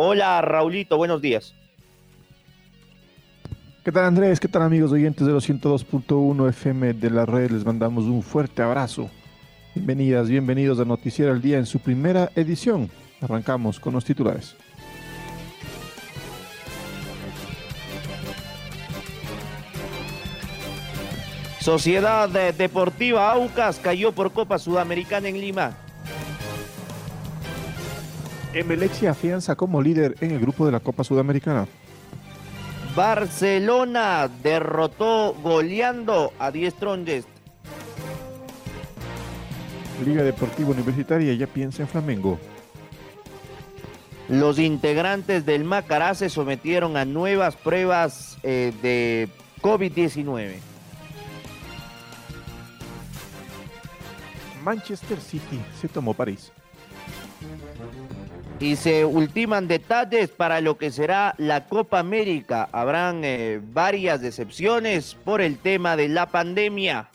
Hola Raulito, buenos días. ¿Qué tal Andrés? ¿Qué tal amigos oyentes de los 102.1 FM de la red? Les mandamos un fuerte abrazo. Bienvenidas, bienvenidos a Noticiero al Día en su primera edición. Arrancamos con los titulares. Sociedad Deportiva Aucas cayó por Copa Sudamericana en Lima. Emelec se afianza como líder en el grupo de la Copa Sudamericana. Barcelona derrotó goleando a 10 tronjes. Liga Deportiva Universitaria ya piensa en Flamengo. Los integrantes del Macará se sometieron a nuevas pruebas eh, de COVID-19. Manchester City se tomó París y se ultiman detalles para lo que será la Copa América. Habrán eh, varias decepciones por el tema de la pandemia.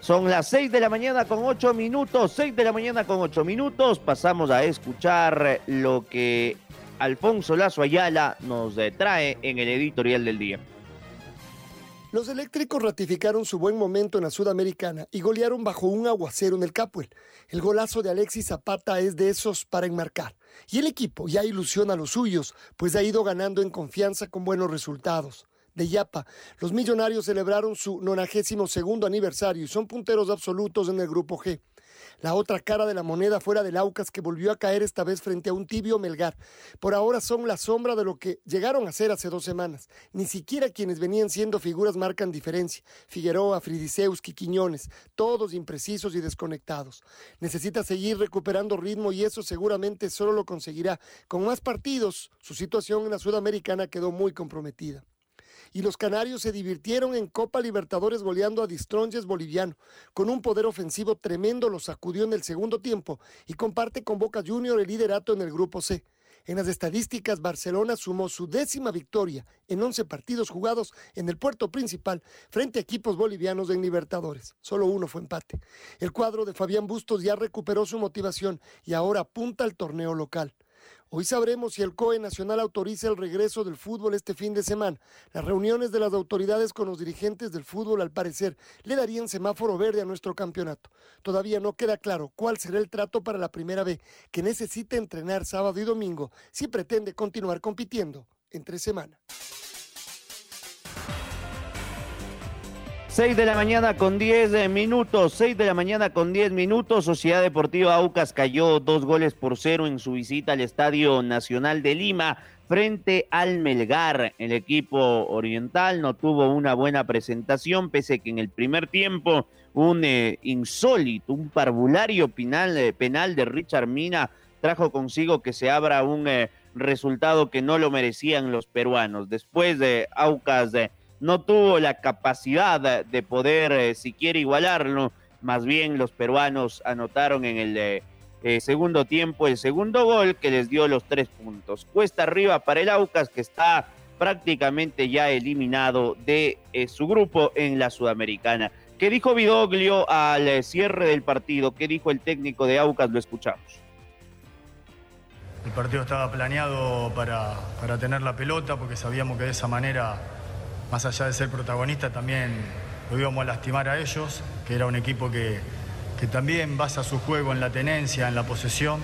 Son las 6 de la mañana con 8 minutos, 6 de la mañana con 8 minutos. Pasamos a escuchar lo que Alfonso Lazo Ayala nos trae en el editorial del día. Los eléctricos ratificaron su buen momento en la Sudamericana y golearon bajo un aguacero en el Capuel. El golazo de Alexis Zapata es de esos para enmarcar. Y el equipo ya ilusiona a los suyos, pues ha ido ganando en confianza con buenos resultados. De Yapa, los millonarios celebraron su 92 segundo aniversario y son punteros absolutos en el grupo G. La otra cara de la moneda fuera del Aucas que volvió a caer esta vez frente a un tibio Melgar. Por ahora son la sombra de lo que llegaron a ser hace dos semanas. Ni siquiera quienes venían siendo figuras marcan diferencia. Figueroa, Fridiseuski, Quiñones, todos imprecisos y desconectados. Necesita seguir recuperando ritmo y eso seguramente solo lo conseguirá. Con más partidos, su situación en la Sudamericana quedó muy comprometida y los canarios se divirtieron en Copa Libertadores goleando a Distronges boliviano. Con un poder ofensivo tremendo los sacudió en el segundo tiempo y comparte con Boca Junior el liderato en el grupo C. En las estadísticas, Barcelona sumó su décima victoria en 11 partidos jugados en el puerto principal frente a equipos bolivianos en Libertadores. Solo uno fue empate. El cuadro de Fabián Bustos ya recuperó su motivación y ahora apunta al torneo local. Hoy sabremos si el COE Nacional autoriza el regreso del fútbol este fin de semana. Las reuniones de las autoridades con los dirigentes del fútbol, al parecer, le darían semáforo verde a nuestro campeonato. Todavía no queda claro cuál será el trato para la primera B, que necesita entrenar sábado y domingo si pretende continuar compitiendo entre semana. 6 de la mañana con 10 minutos, 6 de la mañana con 10 minutos. Sociedad Deportiva Aucas cayó dos goles por cero en su visita al Estadio Nacional de Lima frente al Melgar. El equipo oriental no tuvo una buena presentación, pese que en el primer tiempo un eh, insólito, un parvulario penal, eh, penal de Richard Mina trajo consigo que se abra un eh, resultado que no lo merecían los peruanos. Después de Aucas no tuvo la capacidad de poder eh, siquiera igualarlo. Más bien los peruanos anotaron en el eh, eh, segundo tiempo el segundo gol que les dio los tres puntos. Cuesta arriba para el Aucas que está prácticamente ya eliminado de su grupo en la Sudamericana. ¿Qué dijo Vidoglio al cierre del partido? ¿Qué dijo el técnico de Aucas? Lo escuchamos. El partido estaba planeado para, para tener la pelota porque sabíamos que de esa manera más allá de ser protagonista, también lo íbamos a lastimar a ellos, que era un equipo que, también basa su juego en la tenencia, en la posesión.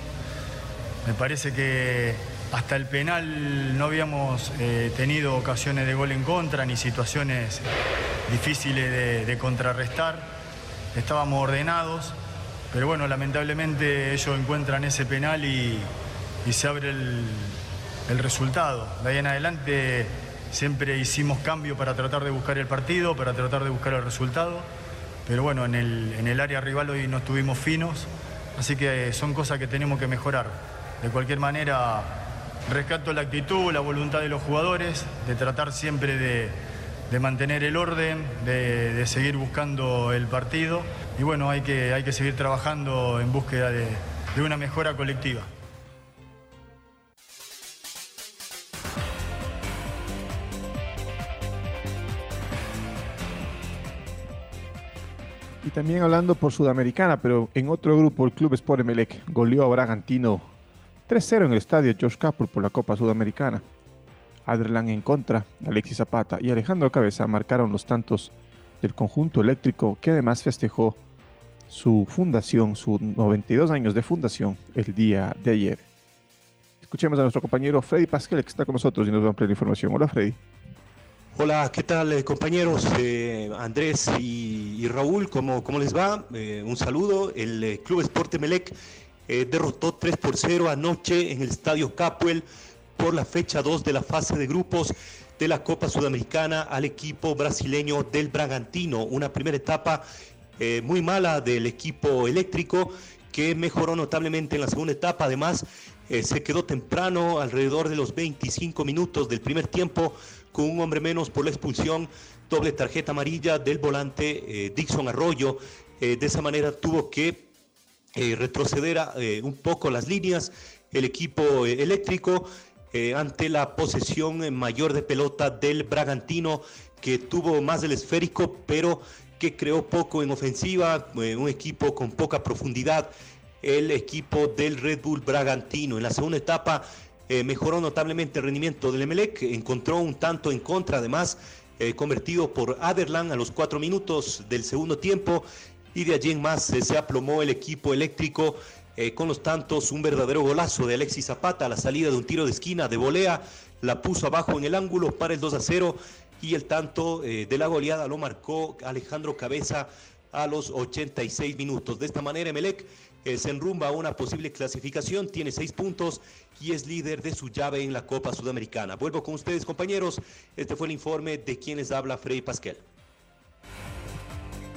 Me parece que hasta el penal no habíamos eh, tenido ocasiones de gol en contra ni situaciones difíciles de, contrarrestar. Estábamos ordenados pero bueno, lamentablemente ellos encuentran ese penal y, y se abre el, el resultado. De ahí en adelante siempre hicimos cambio para tratar de buscar el partido, para tratar de buscar el resultado, pero bueno, en el, en el área rival hoy no estuvimos finos, así que son cosas que tenemos que mejorar. De cualquier manera, rescato la actitud, la voluntad de los jugadores, de tratar siempre de, de mantener el orden, de, de, seguir buscando el partido y bueno, hay que, hay que seguir trabajando en búsqueda de, de una mejora colectiva. También hablando por Sudamericana, pero en otro grupo, el Club Sport Emelec goleó a Bragantino 3-0 en el estadio Josh Capur por la Copa Sudamericana. Adrián en contra, Alexis Zapata y Alejandro Cabeza marcaron los tantos del conjunto eléctrico que además festejó su fundación, sus 92 años de fundación el día de ayer. Escuchemos a nuestro compañero Freddy Pasquel que está con nosotros y nos va a ampliar la información. Hola Freddy. Hola, ¿qué tal eh, compañeros? Eh, Andrés y, Raúl, ¿cómo, cómo les va? Eh, un saludo. El Club Esporte Melec derrotó 3 por 0 anoche en el Estadio Capuel por la fecha 2 de la fase de grupos de la Copa Sudamericana al equipo brasileño del Bragantino. Una primera etapa muy mala del equipo eléctrico que mejoró notablemente en la segunda etapa. Además, se quedó temprano, alrededor de los 25 minutos del primer tiempo con un hombre menos por la expulsión, doble tarjeta amarilla del volante eh, Dixon Arroyo. Eh, de esa manera tuvo que eh, retroceder a, un poco las líneas el equipo eléctrico ante la posesión mayor de pelota del Bragantino, que tuvo más del esférico, pero que creó poco en ofensiva, un equipo con poca profundidad, el equipo del Red Bull Bragantino. En la segunda etapa eh, mejoró notablemente el rendimiento del Emelec, encontró un tanto en contra además, eh, convertido por Aderlan a los cuatro minutos del segundo tiempo y de allí en más eh, se aplomó el equipo eléctrico con los tantos, un verdadero golazo de Alexis Zapata a la salida de un tiro de esquina de volea, la puso abajo en el ángulo para el 2 a 0 y el tanto de la goleada lo marcó Alejandro Cabeza a los 86 minutos. De esta manera Emelec eh, se enrumba a una posible clasificación, tiene seis puntos y es líder de su llave en la Copa Sudamericana. Vuelvo con ustedes, compañeros. Este fue el informe de quienes habla Freddy Pasquel.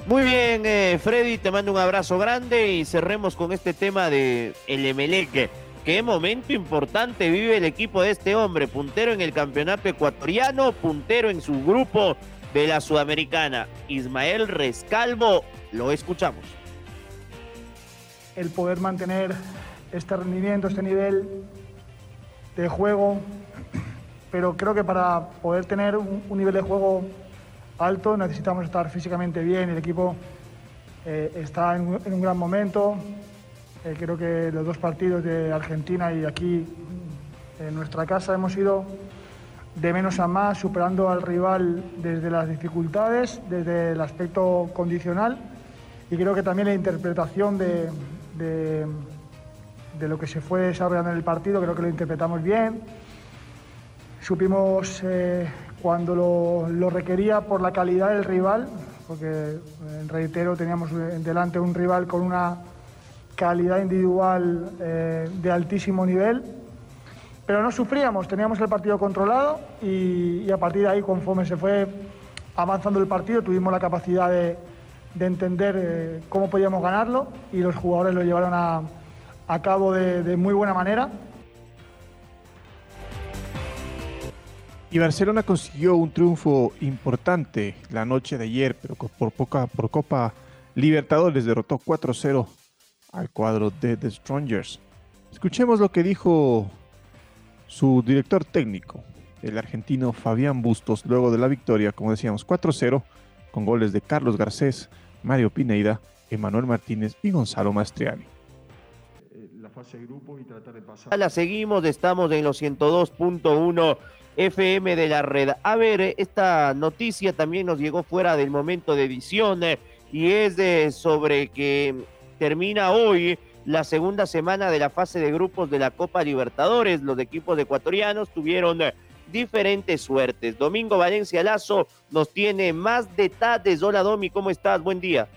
Muy bien, eh, Freddy, te mando un abrazo grande y cerremos con este tema de el Emelec. Qué momento importante vive el equipo de este hombre, puntero en el campeonato ecuatoriano, puntero en su grupo de la Sudamericana. Ismael Rescalvo, lo escuchamos el poder mantener este rendimiento, este nivel de juego, pero creo que para poder tener un, nivel de juego alto necesitamos estar físicamente bien, el equipo eh, está en, un gran momento, eh, creo que los dos partidos de Argentina y aquí en nuestra casa hemos ido de menos a más, superando al rival desde las dificultades, desde el aspecto condicional y creo que también la interpretación de, de, lo que se fue desarrollando en el partido, creo que lo interpretamos bien. Supimos eh, cuando lo, requería por la calidad del rival, porque eh, reitero, teníamos delante un rival con una calidad individual eh, de altísimo nivel, pero no sufríamos, teníamos el partido controlado y, y, a partir de ahí, conforme se fue avanzando el partido, tuvimos la capacidad de, de entender eh, cómo podíamos ganarlo y los jugadores lo llevaron a, a cabo de, de, muy buena manera. Y Barcelona consiguió un triunfo importante la noche de ayer, pero por, poca, por Copa Libertadores derrotó 4-0 al cuadro de The Strongers. Escuchemos lo que dijo su director técnico, el argentino Fabián Bustos, luego de la victoria, como decíamos, 4-0, con goles de Carlos Garcés, Mario Pineida, Emanuel Martínez y Gonzalo Mastriani. La fase de grupo y tratar de pasar. La seguimos, estamos en los 102.1 FM de la red. A ver, esta noticia también nos llegó fuera del momento de edición eh, y es de sobre que termina hoy la segunda semana de la fase de grupos de la Copa Libertadores. Los equipos ecuatorianos tuvieron eh, diferentes suertes. Domingo Valencia Lazo nos tiene más detalles. Hola Domi, ¿cómo estás? Buen día.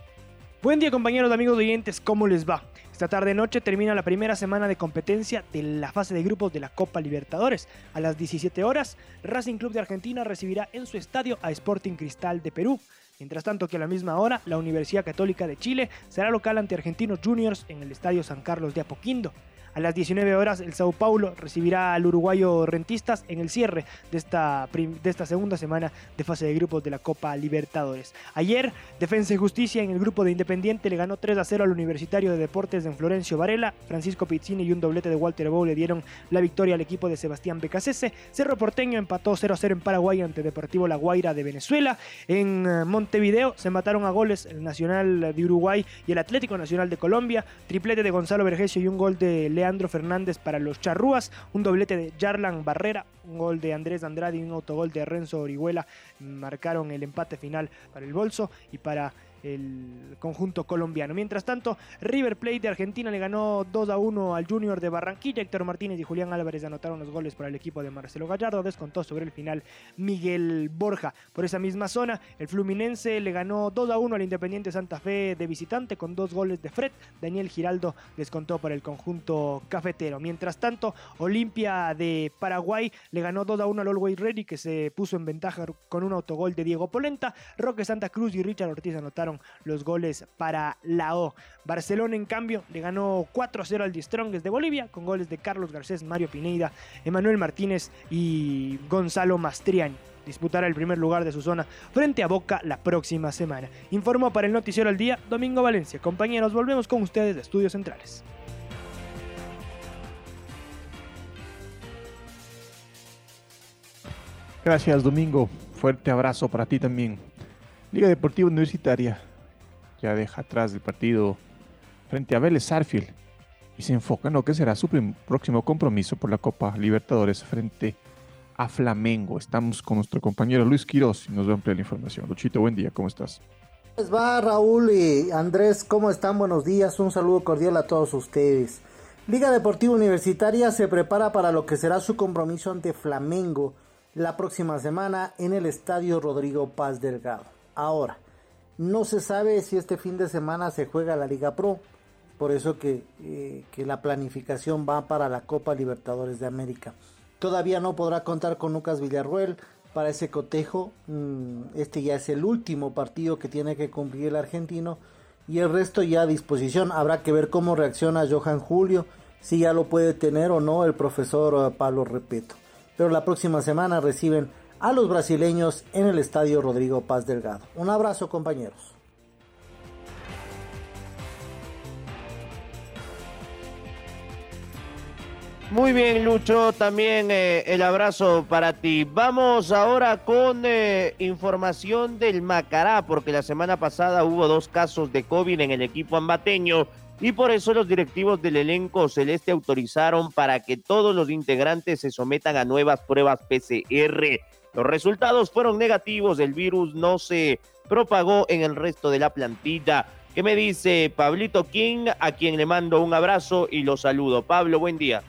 Buen día compañeros, amigos oyentes, ¿cómo les va? Esta tarde noche termina la primera semana de competencia de la fase de grupos de la Copa Libertadores. A las 17 horas, Racing Club de Argentina recibirá en su estadio a Sporting Cristal de Perú. Mientras tanto que a la misma hora, la Universidad Católica de Chile será local ante Argentinos Juniors en el Estadio San Carlos de Apoquindo. A las 19 horas, el Sao Paulo recibirá al uruguayo Rentistas en el cierre de esta, de esta segunda semana de fase de grupos de la Copa Libertadores. Ayer, Defensa y Justicia en el grupo de Independiente le ganó 3 a 0 al Universitario de Deportes de Florencio Varela. Francisco Pizzini y un doblete de Walter Bow le dieron la victoria al equipo de Sebastián Becasese. Cerro Porteño empató 0 a 0 en Paraguay ante Deportivo La Guaira de Venezuela. En eh, Montevideo se mataron a goles el Nacional de Uruguay y el Atlético Nacional de Colombia. Triplete de Gonzalo Vergesio y un gol de Leandro Fernández para los Charrúas, un doblete de Jarlan Barrera, un gol de Andrés Andrade y un autogol de Renzo Orihuela. Marcaron el empate final para el Bolso y para el conjunto colombiano. Mientras tanto, River Plate de Argentina le ganó 2 a 1 al Junior de Barranquilla. Héctor Martínez y Julián Álvarez anotaron los goles para el equipo de Marcelo Gallardo. Descontó sobre el final Miguel Borja. Por esa misma zona, el Fluminense le ganó 2 a 1 al Independiente Santa Fe de visitante con dos goles de Fred. Daniel Giraldo descontó para el conjunto cafetero. Mientras tanto, Olimpia de Paraguay le ganó 2 a 1 al Always Ready que se puso en ventaja con un autogol de Diego Polenta. Roque Santa Cruz y Richard Ortiz anotaron los goles para la O. Barcelona, en cambio, le ganó 4-0 al Strongest de Bolivia con goles de Carlos Garcés, Mario Pineida, Emanuel Martínez y Gonzalo Mastriani disputará el primer lugar de su zona frente a Boca la próxima semana. Informó para el Noticiero al Día Domingo Valencia. Compañeros, volvemos con ustedes de Estudios Centrales. Gracias, Domingo. Fuerte abrazo para ti también. Liga Deportiva Universitaria ya deja atrás del partido frente a Vélez Sarfield y se enfoca en lo que será su próximo compromiso por la Copa Libertadores frente a Flamengo. Estamos con nuestro compañero Luis Quiroz y nos va a ampliar la información. Luchito, buen día, ¿cómo estás? Les va Raúl y Andrés, ¿cómo están? Buenos días, un saludo cordial a todos ustedes. Liga Deportiva Universitaria se prepara para lo que será su compromiso ante Flamengo la próxima semana en el Estadio Rodrigo Paz Delgado. Ahora, no se sabe si este fin de semana se juega la Liga Pro, por eso que, eh, la planificación va para la Copa Libertadores de América. Todavía no podrá contar con Lucas Villarruel para ese cotejo. Mm, este ya es el último partido que tiene que cumplir el argentino y el resto ya a disposición. Habrá que ver cómo reacciona Johan Julio, si ya lo puede tener o no el profesor eh, Pablo Repeto. Pero la próxima semana reciben a los brasileños en el Estadio Rodrigo Paz Delgado. Un abrazo compañeros. Muy bien, Lucho, también eh, el abrazo para ti. Vamos ahora con eh, información del Macará, porque la semana pasada hubo dos casos de COVID en el equipo ambateño y por eso los directivos del elenco celeste autorizaron para que todos los integrantes se sometan a nuevas pruebas PCR. Los resultados fueron negativos, el virus no se propagó en el resto de la plantilla. ¿Qué me dice Pablito King, a quien le mando un abrazo y lo saludo? Pablo, buen día.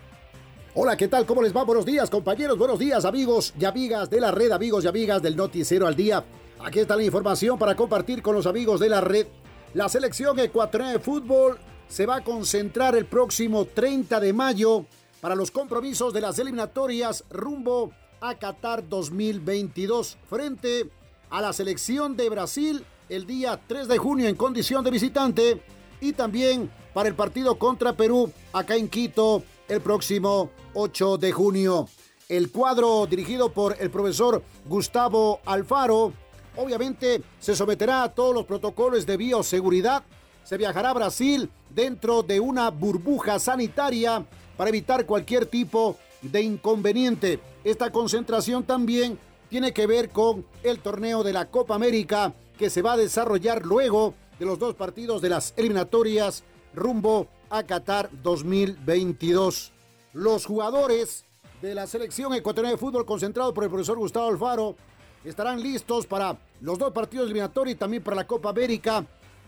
Hola, ¿qué tal? ¿Cómo les va? Buenos días, compañeros. Buenos días, amigos y amigas de la red, amigos y amigas del Noticiero al Día. Aquí está la información para compartir con los amigos de la red. La selección ecuatoriana de fútbol se va a concentrar el próximo 30 de mayo para los compromisos de las eliminatorias rumbo a Qatar 2022 frente a la selección de Brasil el día 3 de junio en condición de visitante y también para el partido contra Perú acá en Quito el próximo 8 de junio. El cuadro dirigido por el profesor Gustavo Alfaro obviamente se someterá a todos los protocolos de bioseguridad. Se viajará a Brasil dentro de una burbuja sanitaria para evitar cualquier tipo de inconveniente. Esta concentración también tiene que ver con el torneo de la Copa América que se va a desarrollar luego de los dos partidos de las eliminatorias rumbo a Qatar 2022. Los jugadores de la selección ecuatoriana de fútbol concentrado por el profesor Gustavo Alfaro estarán listos para los dos partidos eliminatorios y también para la Copa América.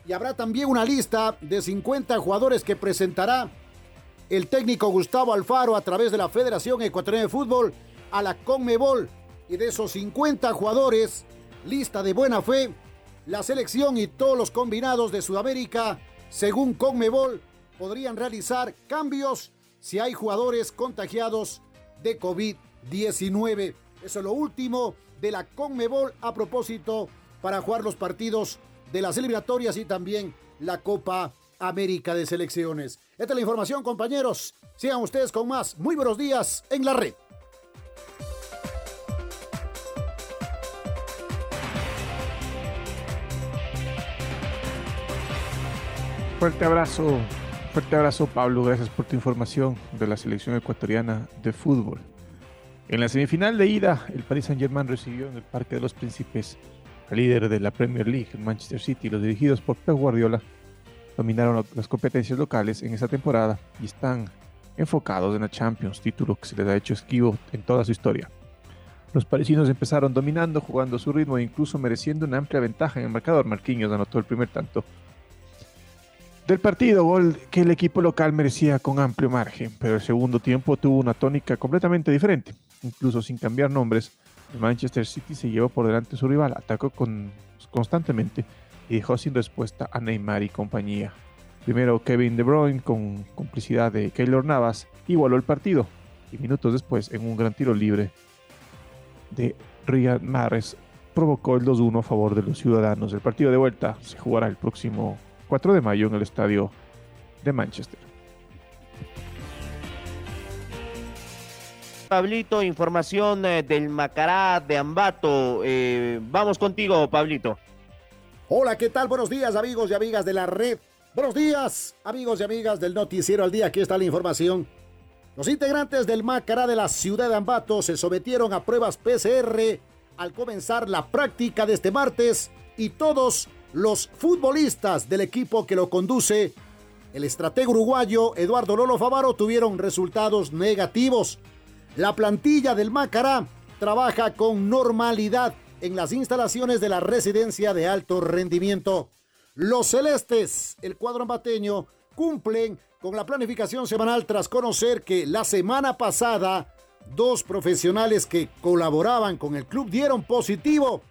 Y habrá también una lista de 50 jugadores que presentará el técnico Gustavo Alfaro a través de la Federación Ecuatoriana de Fútbol a la Conmebol. Y de esos 50 jugadores, lista de buena fe, la selección y todos los combinados de Sudamérica, según Conmebol, podrían realizar cambios si hay jugadores contagiados de COVID-19. Eso es lo último de la Conmebol a propósito para jugar los partidos de las eliminatorias y también la Copa América de Selecciones. Esta es la información, compañeros. Sigan ustedes con más. Muy buenos días en la red. Fuerte abrazo, fuerte abrazo Pablo, gracias por tu información de la selección ecuatoriana de fútbol. En la semifinal de ida, el Paris Saint-Germain recibió en el Parque de los Príncipes al líder de la Premier League, Manchester City. Los dirigidos por Pep Guardiola dominaron las competencias locales en esa temporada y están enfocados en la Champions, título que se les ha hecho esquivo en toda su historia. Los parisinos empezaron dominando, jugando a su ritmo e incluso mereciendo una amplia ventaja en el marcador. Marquinhos anotó el primer tanto del partido, gol que el equipo local merecía con amplio margen, pero el segundo tiempo tuvo una tónica completamente diferente. Incluso sin cambiar nombres, el Manchester City se llevó por delante a su rival, atacó con, constantemente y dejó sin respuesta a Neymar y compañía. Primero Kevin De Bruyne con complicidad de Keylor Navas igualó el partido y minutos después en un gran tiro libre de Riyad Mahrez provocó el 2-1 a favor de los ciudadanos. El partido de vuelta se jugará el próximo 4 de mayo en el estadio de Manchester. Pablito, información eh, del Macará de Ambato. Eh, vamos contigo, Pablito. Hola, ¿qué tal? Buenos días, amigos y amigas de la red. Buenos días, amigos y amigas del Noticiero al Día. Aquí está la información. Los integrantes del Macará de la ciudad de Ambato se sometieron a pruebas PCR al comenzar la práctica de este martes y todos los futbolistas del equipo que lo conduce, el estratega uruguayo Eduardo Lolo Favaro, tuvieron resultados negativos. La plantilla del Macará trabaja con normalidad en las instalaciones de la residencia de alto rendimiento. Los celestes, el cuadro ambateño, cumplen con la planificación semanal tras conocer que la semana pasada dos profesionales que colaboraban con el club dieron positivo.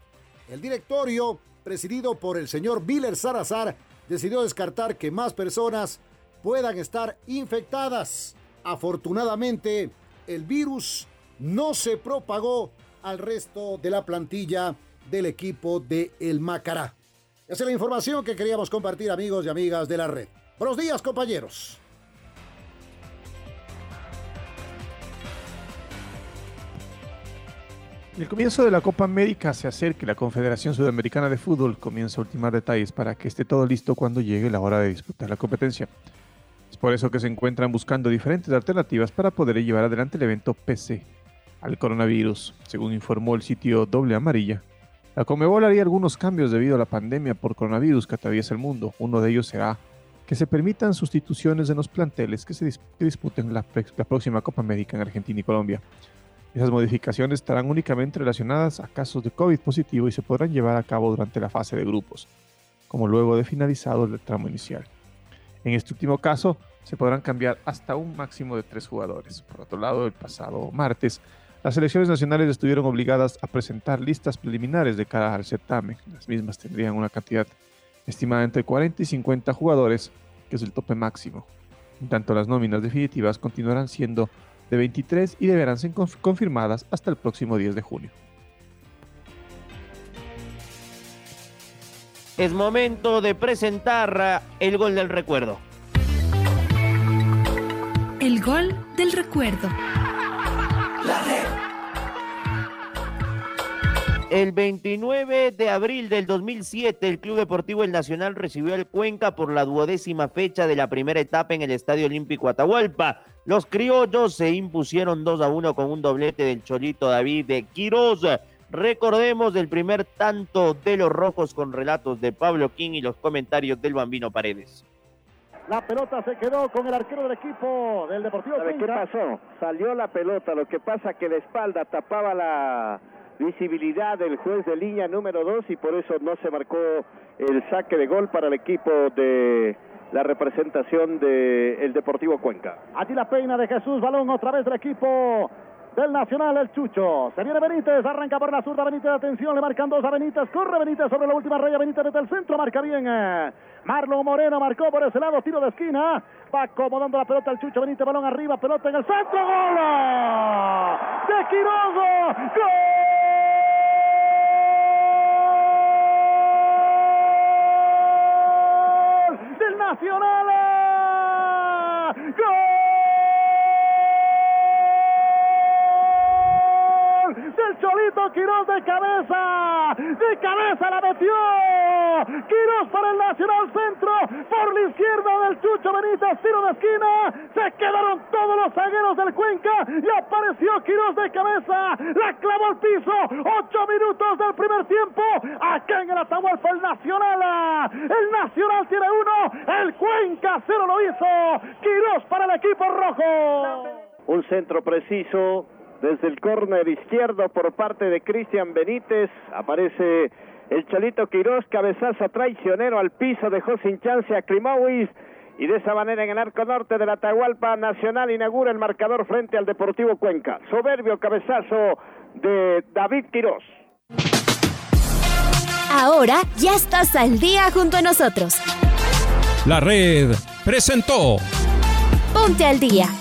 El directorio presidido por el señor Biller Salazar, decidió descartar que más personas puedan estar infectadas. Afortunadamente, el virus no se propagó al resto de la plantilla del equipo de El Macará. Esa es la información que queríamos compartir amigos y amigas de la red. Buenos días compañeros. El comienzo de la Copa América se acerca y la Confederación Sudamericana de Fútbol comienza a ultimar detalles para que esté todo listo cuando llegue la hora de disputar la competencia. Es por eso que se encuentran buscando diferentes alternativas para poder llevar adelante el evento PC al coronavirus, según informó el sitio Doble Amarilla. La Comebol haría algunos cambios debido a la pandemia por coronavirus que atraviesa el mundo. Uno de ellos será que se permitan sustituciones en los planteles que se disputen la próxima Copa América en Argentina y Colombia. Esas modificaciones estarán únicamente relacionadas a casos de COVID positivo y se podrán llevar a cabo durante la fase de grupos, como luego de finalizado el tramo inicial. En este último caso, se podrán cambiar hasta un máximo de tres jugadores. Por otro lado, el pasado martes, las selecciones nacionales estuvieron obligadas a presentar listas preliminares de cara al certamen. Las mismas tendrían una cantidad estimada entre 40 y 50 jugadores, que es el tope máximo. En tanto, las nóminas definitivas continuarán siendo de 23 y deberán ser confirmadas hasta el próximo 10 de junio. Es momento de presentar el gol del recuerdo. El gol del recuerdo. El 29 de abril del 2007, el Club Deportivo El Nacional recibió al Cuenca por la duodécima fecha de la primera etapa en el Estadio Olímpico Atahualpa. Los criollos se impusieron 2 a 1 con un doblete del Cholito David de Quiroz. Recordemos el primer tanto de los rojos con relatos de Pablo King y los comentarios del Bambino Paredes. La pelota se quedó con el arquero del equipo del Deportivo ¿Sabe qué pasó? Salió la pelota, lo que pasa que la espalda tapaba la visibilidad del juez de línea número 2 y por eso no se marcó el saque de gol para el equipo de la representación del Deportivo Cuenca. Allí la peina de Jesús, balón otra vez del equipo del Nacional, el Chucho. Se viene Benítez, arranca por la zurda Benítez, atención, le marcan dos a Benítez, corre Benítez sobre la última raya, Benítez desde el centro, marca bien. eh. Marlon Moreno marcó por ese lado, tiro de esquina, va acomodando la pelota el Chucho Benítez, balón arriba, pelota en el centro, gol de Quiroga, gol de cabeza, de cabeza la metió, Quiroz para el Nacional Centro, por la izquierda del Chucho Benítez, tiro de esquina, se quedaron todos los zagueros del Cuenca y apareció Quiroz de cabeza, la clavó al piso, ocho minutos del primer tiempo, acá en el Atahualpa el Nacional, el Nacional tiene uno, el Cuenca cero lo hizo, Quiroz para el equipo rojo. Un centro preciso desde el córner izquierdo por parte de Cristian Benítez. Aparece el Cholito Quirós, cabezazo traicionero al piso, dejó sin chance a Klimowicz. Y de esa manera en el arco norte de la Atahualpa Nacional inaugura el marcador frente al Deportivo Cuenca. Soberbio cabezazo de David Quirós. Ahora ya estás al día junto a nosotros. La red presentó Ponte al día.